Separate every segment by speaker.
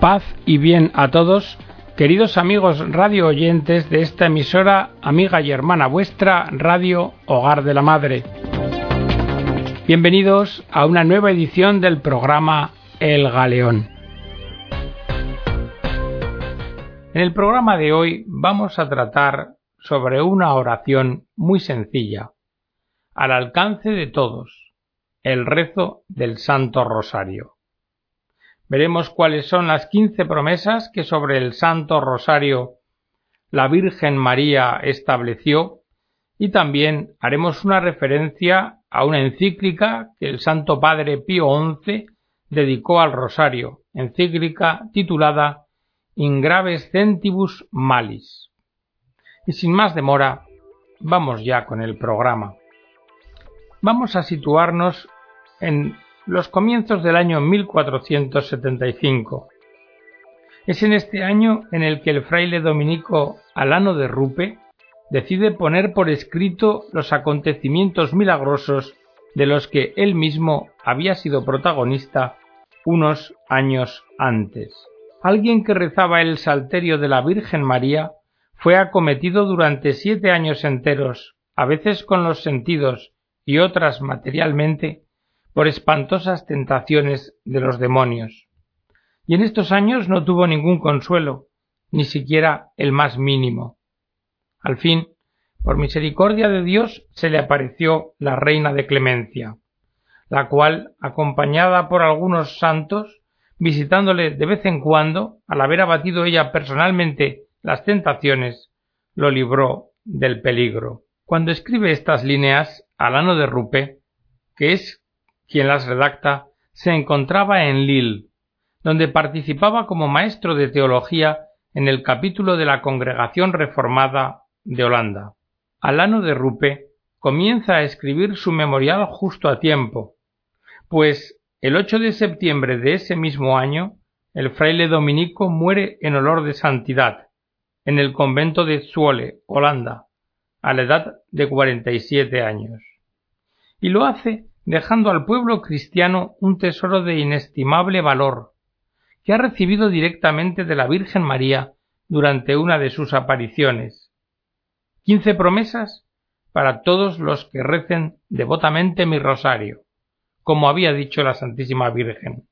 Speaker 1: Paz y bien a todos, queridos amigos radio oyentes de esta emisora, amiga y hermana vuestra, Radio Hogar de la Madre. Bienvenidos a una nueva edición del programa El Galeón. En el programa de hoy vamos a tratar sobre una oración muy sencilla, al alcance de todos, el rezo del Santo Rosario. Veremos cuáles son las quince promesas que sobre el Santo Rosario la Virgen María estableció y también haremos una referencia a una encíclica que el Santo Padre Pío XI dedicó al Rosario, encíclica titulada In graves centibus malis. Y sin más demora, vamos ya con el programa. Vamos a situarnos en los comienzos del año 1475. Es en este año en el que el fraile dominico Alano de Rupe decide poner por escrito los acontecimientos milagrosos de los que él mismo había sido protagonista unos años antes. Alguien que rezaba el salterio de la Virgen María fue acometido durante siete años enteros, a veces con los sentidos y otras materialmente, por espantosas tentaciones de los demonios. Y en estos años no tuvo ningún consuelo, ni siquiera el más mínimo. Al fin, por misericordia de Dios, se le apareció la reina de clemencia, la cual, acompañada por algunos santos, visitándole de vez en cuando, al haber abatido ella personalmente las tentaciones, lo libró del peligro. Cuando escribe estas líneas, Alano de Rupe, que es quien las redacta, se encontraba en Lille, donde participaba como maestro de teología en el capítulo de la Congregación Reformada de Holanda. Alano de Rupe comienza a escribir su memorial justo a tiempo, pues el 8 de septiembre de ese mismo año el fraile dominico muere en olor de santidad en el convento de Zwolle, Holanda, a la edad de cuarenta y siete años. Y lo hace dejando al pueblo cristiano un tesoro de inestimable valor, que ha recibido directamente de la Virgen María durante una de sus apariciones. Quince promesas para todos los que recen devotamente mi rosario, como había dicho la Santísima Virgen.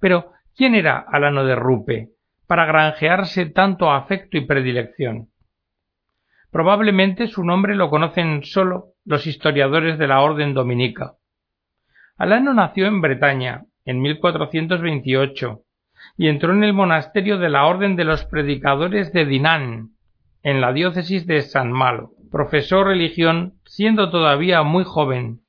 Speaker 1: Pero, ¿quién era Alano de Rupe para granjearse tanto afecto y predilección? Probablemente su nombre lo conocen solo los historiadores de la orden dominica. Alano nació en Bretaña en 1428 y entró en el monasterio de la orden de los predicadores de Dinan, en la diócesis de San Malo. Profesó religión siendo todavía muy joven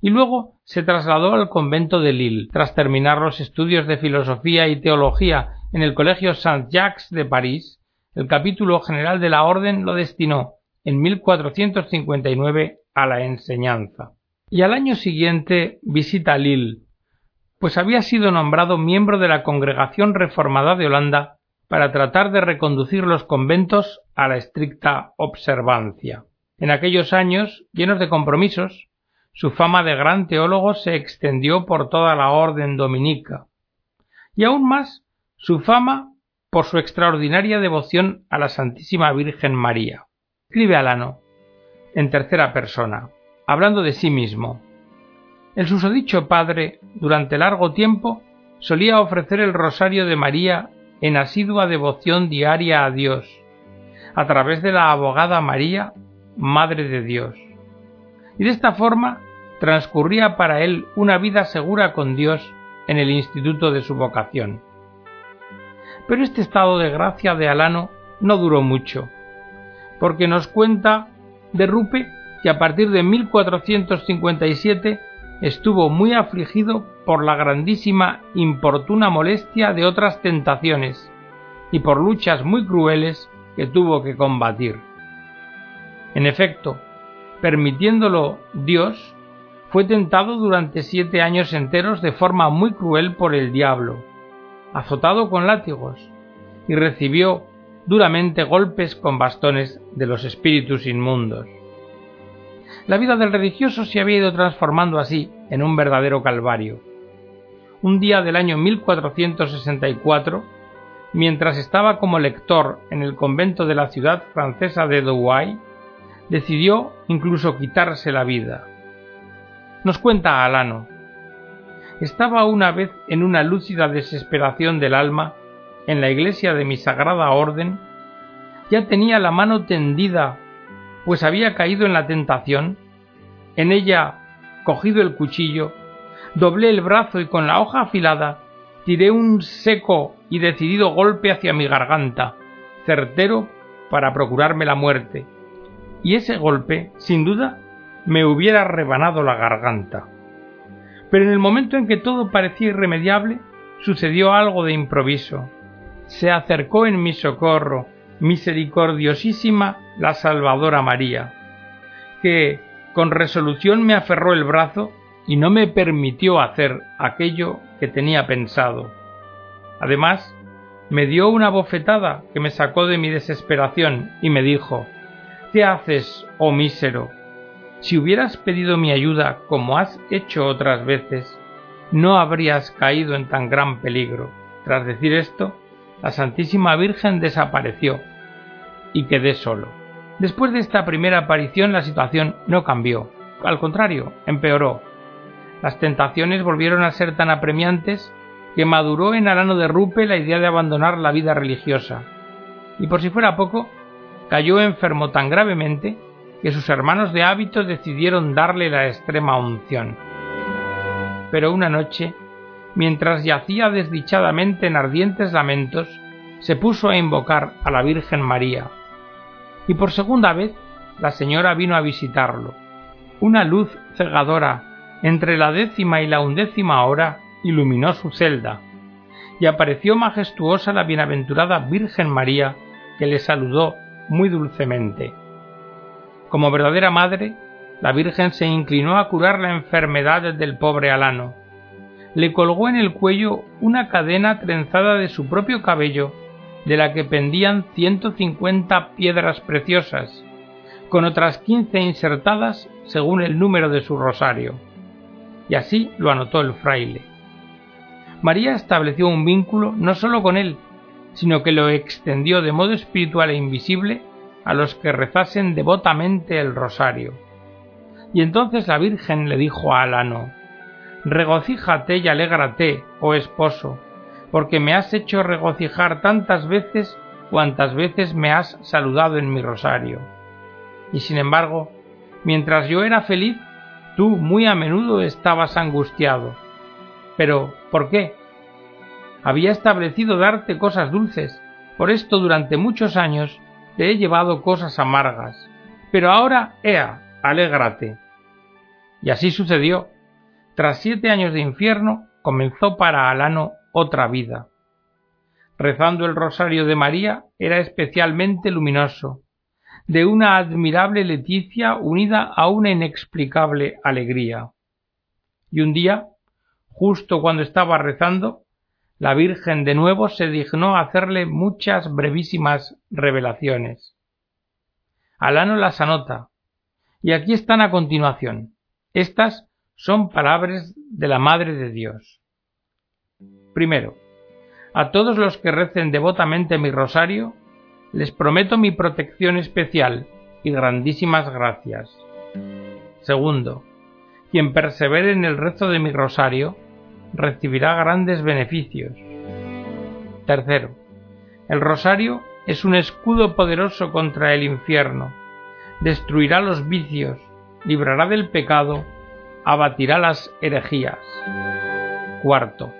Speaker 1: y luego se trasladó al convento de Lille tras terminar los estudios de filosofía y teología en el colegio Saint-Jacques de París el capítulo general de la orden lo destinó en 1459 a la enseñanza. Y al año siguiente visita Lille, pues había sido nombrado miembro de la Congregación Reformada de Holanda para tratar de reconducir los conventos a la estricta observancia. En aquellos años, llenos de compromisos, su fama de gran teólogo se extendió por toda la orden dominica. Y aún más, su fama por su extraordinaria devoción a la Santísima Virgen María. Escribe Alano, en tercera persona, hablando de sí mismo. El susodicho padre, durante largo tiempo, solía ofrecer el rosario de María en asidua devoción diaria a Dios, a través de la abogada María, Madre de Dios. Y de esta forma transcurría para él una vida segura con Dios en el instituto de su vocación. Pero este estado de gracia de Alano no duró mucho, porque nos cuenta de Rupe que a partir de 1457 estuvo muy afligido por la grandísima importuna molestia de otras tentaciones y por luchas muy crueles que tuvo que combatir. En efecto, permitiéndolo Dios, fue tentado durante siete años enteros de forma muy cruel por el diablo, azotado con látigos, y recibió duramente golpes con bastones de los espíritus inmundos. La vida del religioso se había ido transformando así en un verdadero calvario. un día del año 1464, mientras estaba como lector en el convento de la ciudad francesa de Douai, decidió incluso quitarse la vida. Nos cuenta Alano. Estaba una vez en una lúcida desesperación del alma en la iglesia de mi sagrada orden, ya tenía la mano tendida, pues había caído en la tentación, en ella cogido el cuchillo, doblé el brazo y con la hoja afilada tiré un seco y decidido golpe hacia mi garganta, certero para procurarme la muerte, y ese golpe, sin duda, me hubiera rebanado la garganta. Pero en el momento en que todo parecía irremediable, sucedió algo de improviso. Se acercó en mi socorro, misericordiosísima la Salvadora María, que con resolución me aferró el brazo y no me permitió hacer aquello que tenía pensado. Además, me dio una bofetada que me sacó de mi desesperación y me dijo ¿Qué haces, oh mísero? Si hubieras pedido mi ayuda como has hecho otras veces, no habrías caído en tan gran peligro. Tras decir esto, la Santísima Virgen desapareció y quedé solo. Después de esta primera aparición la situación no cambió, al contrario, empeoró. Las tentaciones volvieron a ser tan apremiantes que maduró en Arano de Rupe la idea de abandonar la vida religiosa. Y por si fuera poco, cayó enfermo tan gravemente que sus hermanos de hábito decidieron darle la extrema unción. Pero una noche, mientras yacía desdichadamente en ardientes lamentos, se puso a invocar a la Virgen María, y por segunda vez la señora vino a visitarlo. Una luz cegadora entre la décima y la undécima hora iluminó su celda, y apareció majestuosa la bienaventurada Virgen María, que le saludó muy dulcemente. Como verdadera madre, la Virgen se inclinó a curar la enfermedad del pobre Alano. Le colgó en el cuello una cadena trenzada de su propio cabello de la que pendían ciento cincuenta piedras preciosas, con otras quince insertadas según el número de su rosario. Y así lo anotó el fraile. María estableció un vínculo no sólo con él, sino que lo extendió de modo espiritual e invisible a los que rezasen devotamente el rosario. Y entonces la Virgen le dijo a Alano, Regocíjate y alégrate, oh esposo, porque me has hecho regocijar tantas veces cuantas veces me has saludado en mi rosario. Y sin embargo, mientras yo era feliz, tú muy a menudo estabas angustiado. Pero, ¿por qué? Había establecido darte cosas dulces, por esto durante muchos años te he llevado cosas amargas. Pero ahora, ea, alégrate. Y así sucedió. Tras siete años de infierno, comenzó para Alano otra vida. Rezando el rosario de María era especialmente luminoso, de una admirable leticia unida a una inexplicable alegría. Y un día, justo cuando estaba rezando, la Virgen de nuevo se dignó hacerle muchas brevísimas revelaciones. Alano las anota, y aquí están a continuación. Estas son palabras de la Madre de Dios. Primero, a todos los que recen devotamente mi rosario, les prometo mi protección especial y grandísimas gracias. Segundo, quien persevere en el rezo de mi rosario, recibirá grandes beneficios. Tercero, el rosario es un escudo poderoso contra el infierno, destruirá los vicios, librará del pecado, abatirá las herejías. Cuarto,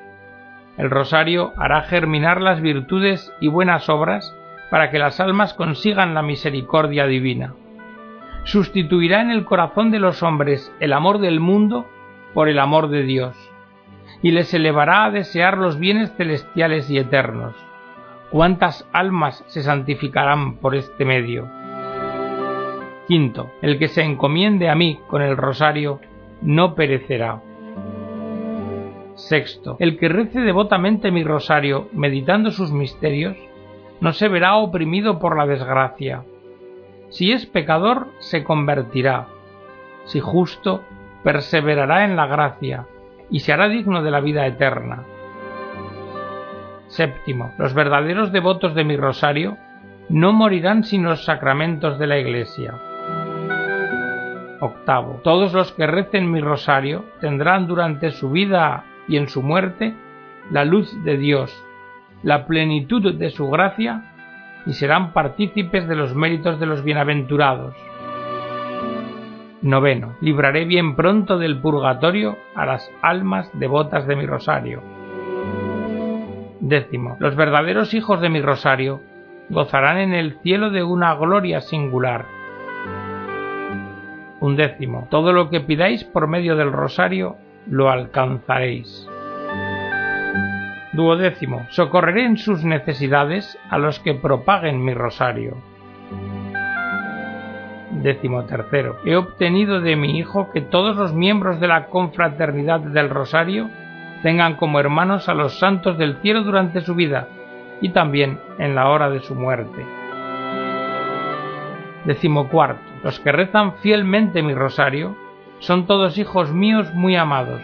Speaker 1: el rosario hará germinar las virtudes y buenas obras para que las almas consigan la misericordia divina. Sustituirá en el corazón de los hombres el amor del mundo por el amor de Dios, y les elevará a desear los bienes celestiales y eternos. ¿Cuántas almas se santificarán por este medio? Quinto, el que se encomiende a mí con el rosario no perecerá. Sexto, el que rece devotamente mi rosario, meditando sus misterios, no se verá oprimido por la desgracia. Si es pecador, se convertirá. Si justo, perseverará en la gracia, y se hará digno de la vida eterna. Séptimo, los verdaderos devotos de mi rosario no morirán sin los sacramentos de la Iglesia. Octavo, todos los que recen mi rosario tendrán durante su vida y en su muerte la luz de Dios, la plenitud de su gracia y serán partícipes de los méritos de los bienaventurados. Noveno, libraré bien pronto del purgatorio a las almas devotas de mi rosario. Décimo, los verdaderos hijos de mi rosario gozarán en el cielo de una gloria singular. Un décimo, todo lo que pidáis por medio del rosario lo alcanzaréis. Duodécimo, socorreré en sus necesidades a los que propaguen mi rosario. Tercero, he obtenido de mi Hijo que todos los miembros de la confraternidad del rosario tengan como hermanos a los santos del cielo durante su vida y también en la hora de su muerte. Décimo cuarto, los que rezan fielmente mi rosario son todos hijos míos muy amados,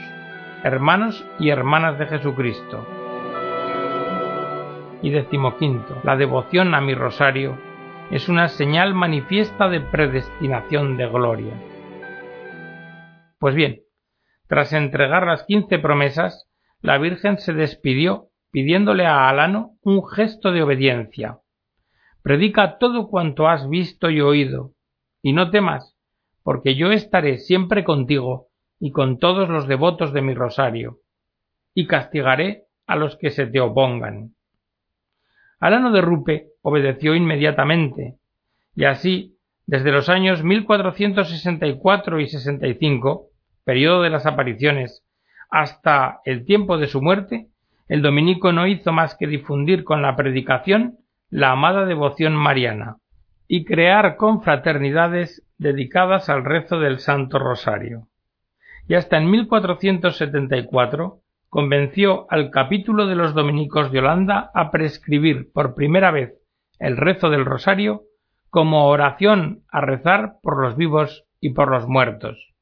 Speaker 1: hermanos y hermanas de Jesucristo. Y decimoquinto, la devoción a mi rosario es una señal manifiesta de predestinación de gloria. Pues bien, tras entregar las quince promesas, la Virgen se despidió pidiéndole a Alano un gesto de obediencia. Predica todo cuanto has visto y oído, y no temas, porque yo estaré siempre contigo y con todos los devotos de mi rosario, y castigaré a los que se te opongan. Alano de Rupe obedeció inmediatamente, y así, desde los años 1464 y 65, periodo de las apariciones, hasta el tiempo de su muerte, el dominico no hizo más que difundir con la predicación la amada devoción mariana y crear confraternidades dedicadas al rezo del Santo Rosario. Y hasta en 1474 convenció al capítulo de los dominicos de Holanda a prescribir por primera vez el rezo del Rosario como oración a rezar por los vivos y por los muertos.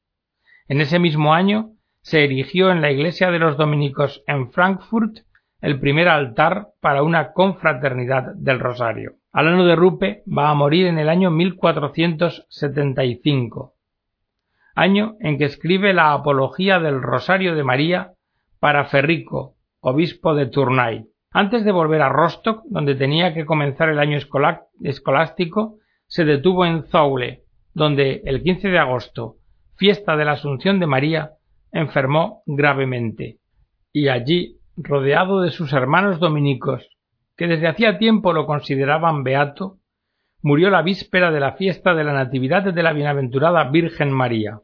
Speaker 1: En ese mismo año se erigió en la iglesia de los dominicos en Frankfurt el primer altar para una confraternidad del Rosario. Alano de Rupe va a morir en el año 1475, año en que escribe la Apología del Rosario de María para Ferrico, obispo de Tournai. Antes de volver a Rostock, donde tenía que comenzar el año escolástico, se detuvo en Zoule, donde el 15 de agosto, fiesta de la Asunción de María, enfermó gravemente. Y allí, rodeado de sus hermanos dominicos, que desde hacía tiempo lo consideraban beato, murió la víspera de la fiesta de la Natividad de la Bienaventurada Virgen María,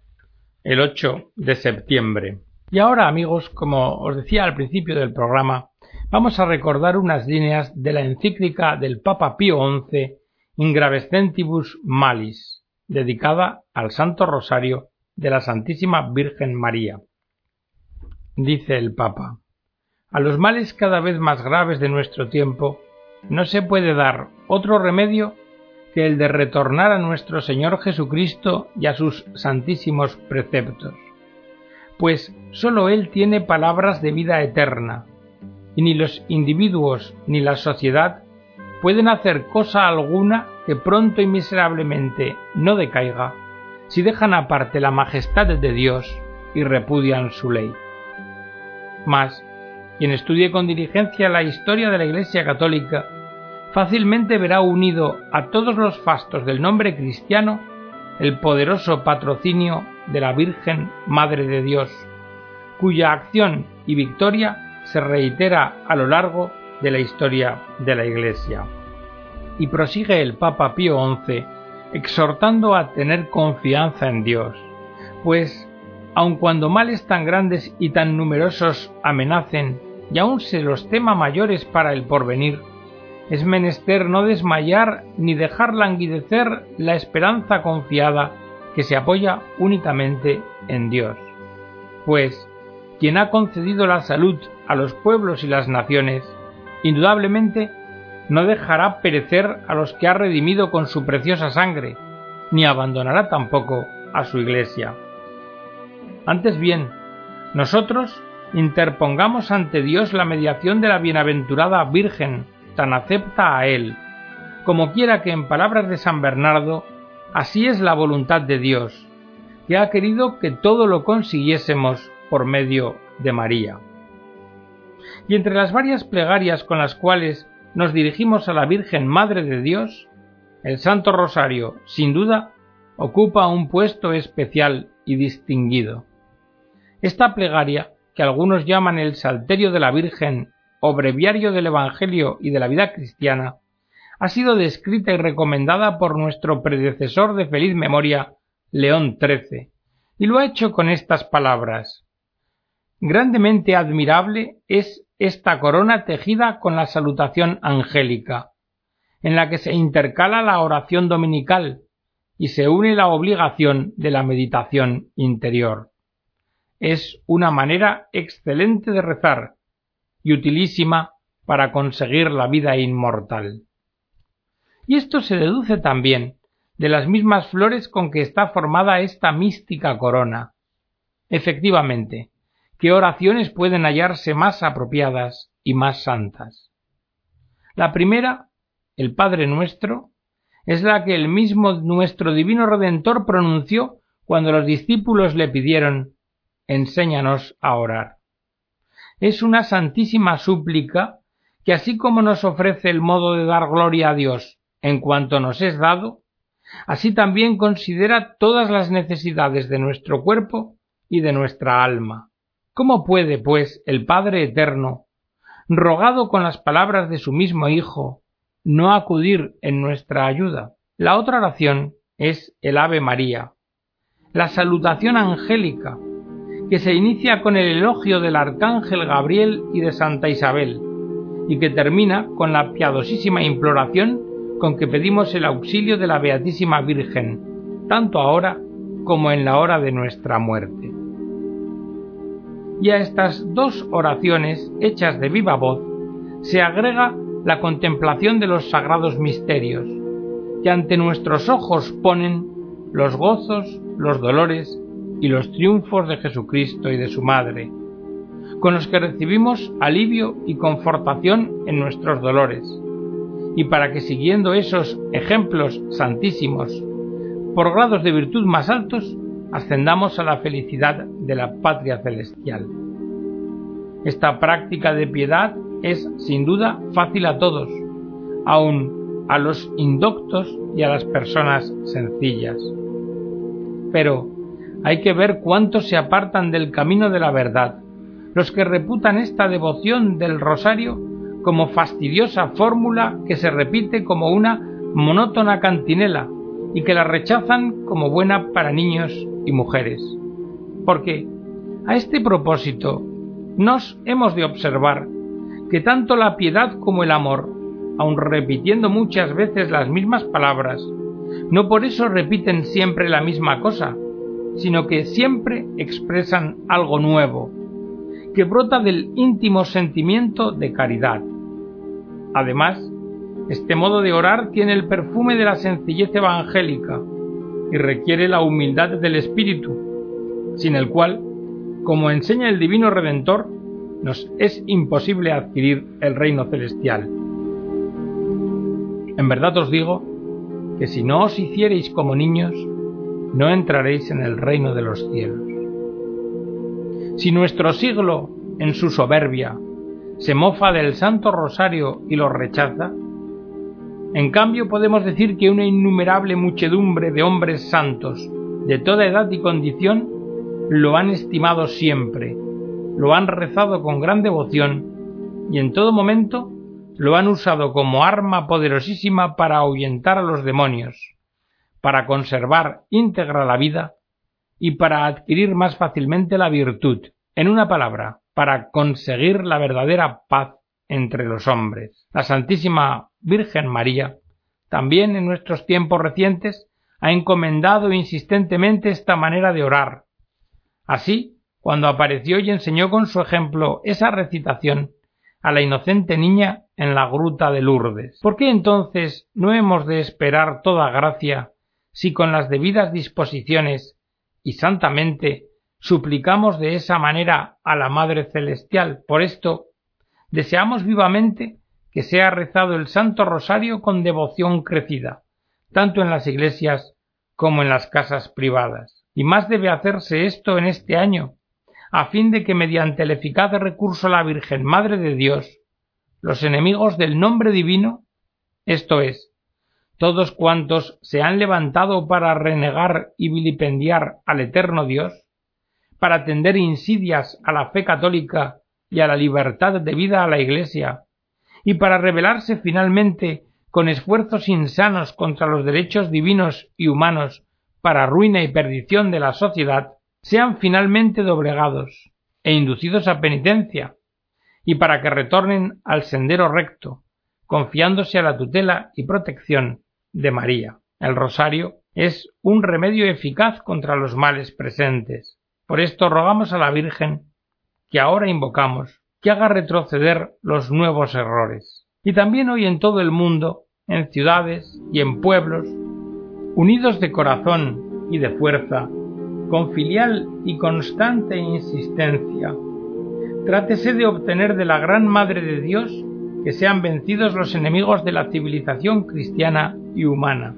Speaker 1: el 8 de septiembre. Y ahora, amigos, como os decía al principio del programa, vamos a recordar unas líneas de la encíclica del Papa Pío XI Ingravescentibus Malis, dedicada al Santo Rosario de la Santísima Virgen María. Dice el Papa, a los males cada vez más graves de nuestro tiempo no se puede dar otro remedio que el de retornar a nuestro Señor Jesucristo y a sus santísimos preceptos pues sólo Él tiene palabras de vida eterna, y ni los individuos ni la sociedad pueden hacer cosa alguna que pronto y miserablemente no decaiga si dejan aparte la majestad de Dios y repudian su ley. Mas, quien estudie con diligencia la historia de la Iglesia Católica, fácilmente verá unido a todos los fastos del nombre cristiano el poderoso patrocinio de la Virgen Madre de Dios, cuya acción y victoria se reitera a lo largo de la historia de la Iglesia. Y prosigue el Papa Pío XI exhortando a tener confianza en Dios, pues, aun cuando males tan grandes y tan numerosos amenacen, y aun se los tema mayores para el porvenir, es menester no desmayar ni dejar languidecer la esperanza confiada que se apoya únicamente en Dios. Pues quien ha concedido la salud a los pueblos y las naciones, indudablemente no dejará perecer a los que ha redimido con su preciosa sangre, ni abandonará tampoco a su iglesia. Antes bien, nosotros interpongamos ante Dios la mediación de la bienaventurada Virgen, tan acepta a Él, como quiera que en palabras de San Bernardo, así es la voluntad de Dios, que ha querido que todo lo consiguiésemos por medio de María. Y entre las varias plegarias con las cuales nos dirigimos a la Virgen Madre de Dios, el Santo Rosario, sin duda, ocupa un puesto especial y distinguido. Esta plegaria, que algunos llaman el Salterio de la Virgen o Breviario del Evangelio y de la vida cristiana, ha sido descrita y recomendada por nuestro predecesor de feliz memoria, León XIII, y lo ha hecho con estas palabras. Grandemente admirable es esta corona tejida con la salutación angélica, en la que se intercala la oración dominical y se une la obligación de la meditación interior. Es una manera excelente de rezar y utilísima para conseguir la vida inmortal. Y esto se deduce también de las mismas flores con que está formada esta mística corona. Efectivamente, ¿qué oraciones pueden hallarse más apropiadas y más santas? La primera, el Padre nuestro, es la que el mismo nuestro Divino Redentor pronunció cuando los discípulos le pidieron Enséñanos a orar. Es una santísima súplica que así como nos ofrece el modo de dar gloria a Dios en cuanto nos es dado, así también considera todas las necesidades de nuestro cuerpo y de nuestra alma. ¿Cómo puede, pues, el Padre Eterno, rogado con las palabras de su mismo Hijo, no acudir en nuestra ayuda? La otra oración es el Ave María, la salutación angélica, que se inicia con el elogio del Arcángel Gabriel y de Santa Isabel, y que termina con la piadosísima imploración con que pedimos el auxilio de la Beatísima Virgen, tanto ahora como en la hora de nuestra muerte. Y a estas dos oraciones hechas de viva voz se agrega la contemplación de los sagrados misterios, que ante nuestros ojos ponen los gozos, los dolores y los triunfos de Jesucristo y de su Madre, con los que recibimos alivio y confortación en nuestros dolores, y para que siguiendo esos ejemplos santísimos, por grados de virtud más altos, ascendamos a la felicidad de la patria celestial. Esta práctica de piedad es, sin duda, fácil a todos, aun a los indoctos y a las personas sencillas. Pero hay que ver cuántos se apartan del camino de la verdad, los que reputan esta devoción del rosario como fastidiosa fórmula que se repite como una monótona cantinela y que la rechazan como buena para niños y mujeres. Porque, a este propósito, nos hemos de observar que tanto la piedad como el amor, aun repitiendo muchas veces las mismas palabras, no por eso repiten siempre la misma cosa, sino que siempre expresan algo nuevo, que brota del íntimo sentimiento de caridad. Además, este modo de orar tiene el perfume de la sencillez evangélica y requiere la humildad del espíritu, sin el cual, como enseña el Divino Redentor, nos es imposible adquirir el reino celestial. En verdad os digo que si no os hiciereis como niños, no entraréis en el reino de los cielos. Si nuestro siglo, en su soberbia, se mofa del Santo Rosario y lo rechaza, en cambio podemos decir que una innumerable muchedumbre de hombres santos, de toda edad y condición, lo han estimado siempre, lo han rezado con gran devoción y en todo momento lo han usado como arma poderosísima para ahuyentar a los demonios, para conservar íntegra la vida y para adquirir más fácilmente la virtud, en una palabra, para conseguir la verdadera paz entre los hombres. La Santísima Virgen María, también en nuestros tiempos recientes, ha encomendado insistentemente esta manera de orar. Así, cuando apareció y enseñó con su ejemplo esa recitación a la inocente niña en la gruta de Lourdes. ¿Por qué entonces no hemos de esperar toda gracia si con las debidas disposiciones y santamente suplicamos de esa manera a la Madre Celestial. Por esto, deseamos vivamente que sea rezado el Santo Rosario con devoción crecida, tanto en las iglesias como en las casas privadas. Y más debe hacerse esto en este año, a fin de que mediante el eficaz recurso a la Virgen Madre de Dios, los enemigos del nombre divino, esto es, todos cuantos se han levantado para renegar y vilipendiar al eterno Dios, para tender insidias a la fe católica y a la libertad de vida a la Iglesia, y para rebelarse finalmente con esfuerzos insanos contra los derechos divinos y humanos para ruina y perdición de la sociedad, sean finalmente doblegados e inducidos a penitencia, y para que retornen al sendero recto, confiándose a la tutela y protección de María. El rosario es un remedio eficaz contra los males presentes, por esto rogamos a la Virgen, que ahora invocamos, que haga retroceder los nuevos errores. Y también hoy en todo el mundo, en ciudades y en pueblos, unidos de corazón y de fuerza, con filial y constante insistencia, trátese de obtener de la Gran Madre de Dios que sean vencidos los enemigos de la civilización cristiana y humana,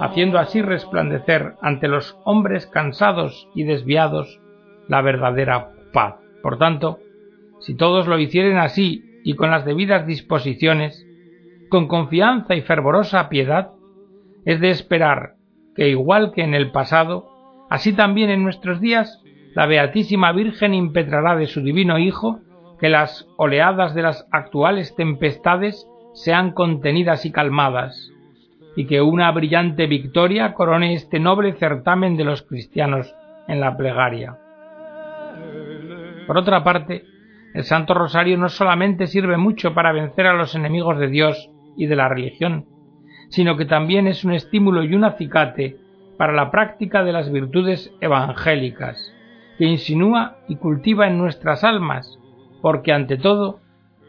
Speaker 1: haciendo así resplandecer ante los hombres cansados y desviados la verdadera paz. Por tanto, si todos lo hicieren así y con las debidas disposiciones, con confianza y fervorosa piedad, es de esperar que igual que en el pasado, así también en nuestros días, la Beatísima Virgen impetrará de su divino Hijo que las oleadas de las actuales tempestades sean contenidas y calmadas, y que una brillante victoria corone este noble certamen de los cristianos en la plegaria. Por otra parte, el Santo Rosario no solamente sirve mucho para vencer a los enemigos de Dios y de la religión, sino que también es un estímulo y un acicate para la práctica de las virtudes evangélicas, que insinúa y cultiva en nuestras almas, porque ante todo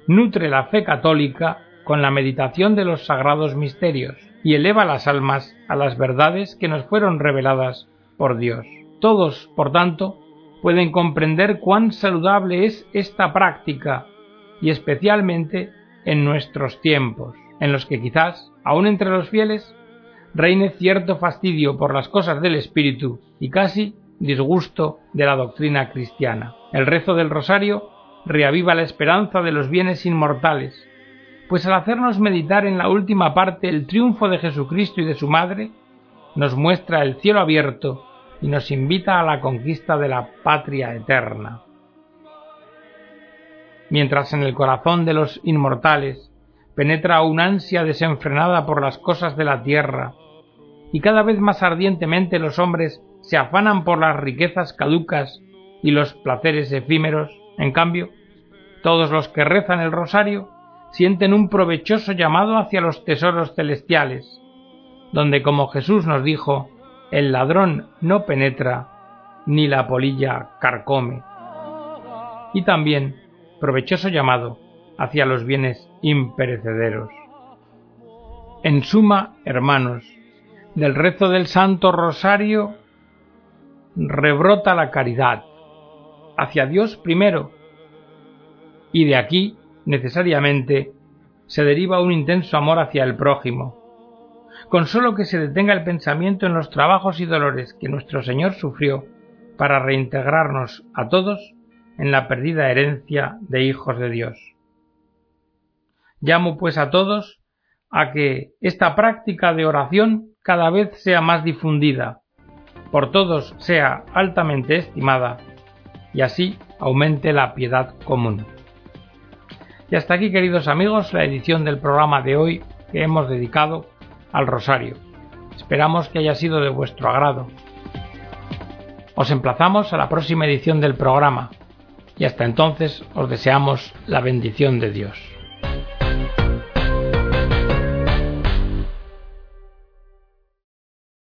Speaker 1: nutre la fe católica con la meditación de los sagrados misterios y eleva las almas a las verdades que nos fueron reveladas por Dios. Todos, por tanto, pueden comprender cuán saludable es esta práctica y especialmente en nuestros tiempos, en los que quizás, aun entre los fieles, reine cierto fastidio por las cosas del espíritu y casi disgusto de la doctrina cristiana. El rezo del rosario reaviva la esperanza de los bienes inmortales, pues al hacernos meditar en la última parte el triunfo de Jesucristo y de su Madre, nos muestra el cielo abierto y nos invita a la conquista de la patria eterna. Mientras en el corazón de los inmortales penetra una ansia desenfrenada por las cosas de la tierra, y cada vez más ardientemente los hombres se afanan por las riquezas caducas y los placeres efímeros, en cambio, todos los que rezan el rosario sienten un provechoso llamado hacia los tesoros celestiales, donde como Jesús nos dijo, el ladrón no penetra, ni la polilla carcome. Y también provechoso llamado hacia los bienes imperecederos. En suma, hermanos, del rezo del Santo Rosario rebrota la caridad, hacia Dios primero, y de aquí necesariamente se deriva un intenso amor hacia el prójimo. Con solo que se detenga el pensamiento en los trabajos y dolores que nuestro Señor sufrió para reintegrarnos a todos en la perdida herencia de hijos de Dios. Llamo pues a todos a que esta práctica de oración cada vez sea más difundida, por todos sea altamente estimada y así aumente la piedad común. Y hasta aquí, queridos amigos, la edición del programa de hoy que hemos dedicado al Rosario. Esperamos que haya sido de vuestro agrado. Os emplazamos a la próxima edición del programa y hasta entonces os deseamos la bendición de Dios.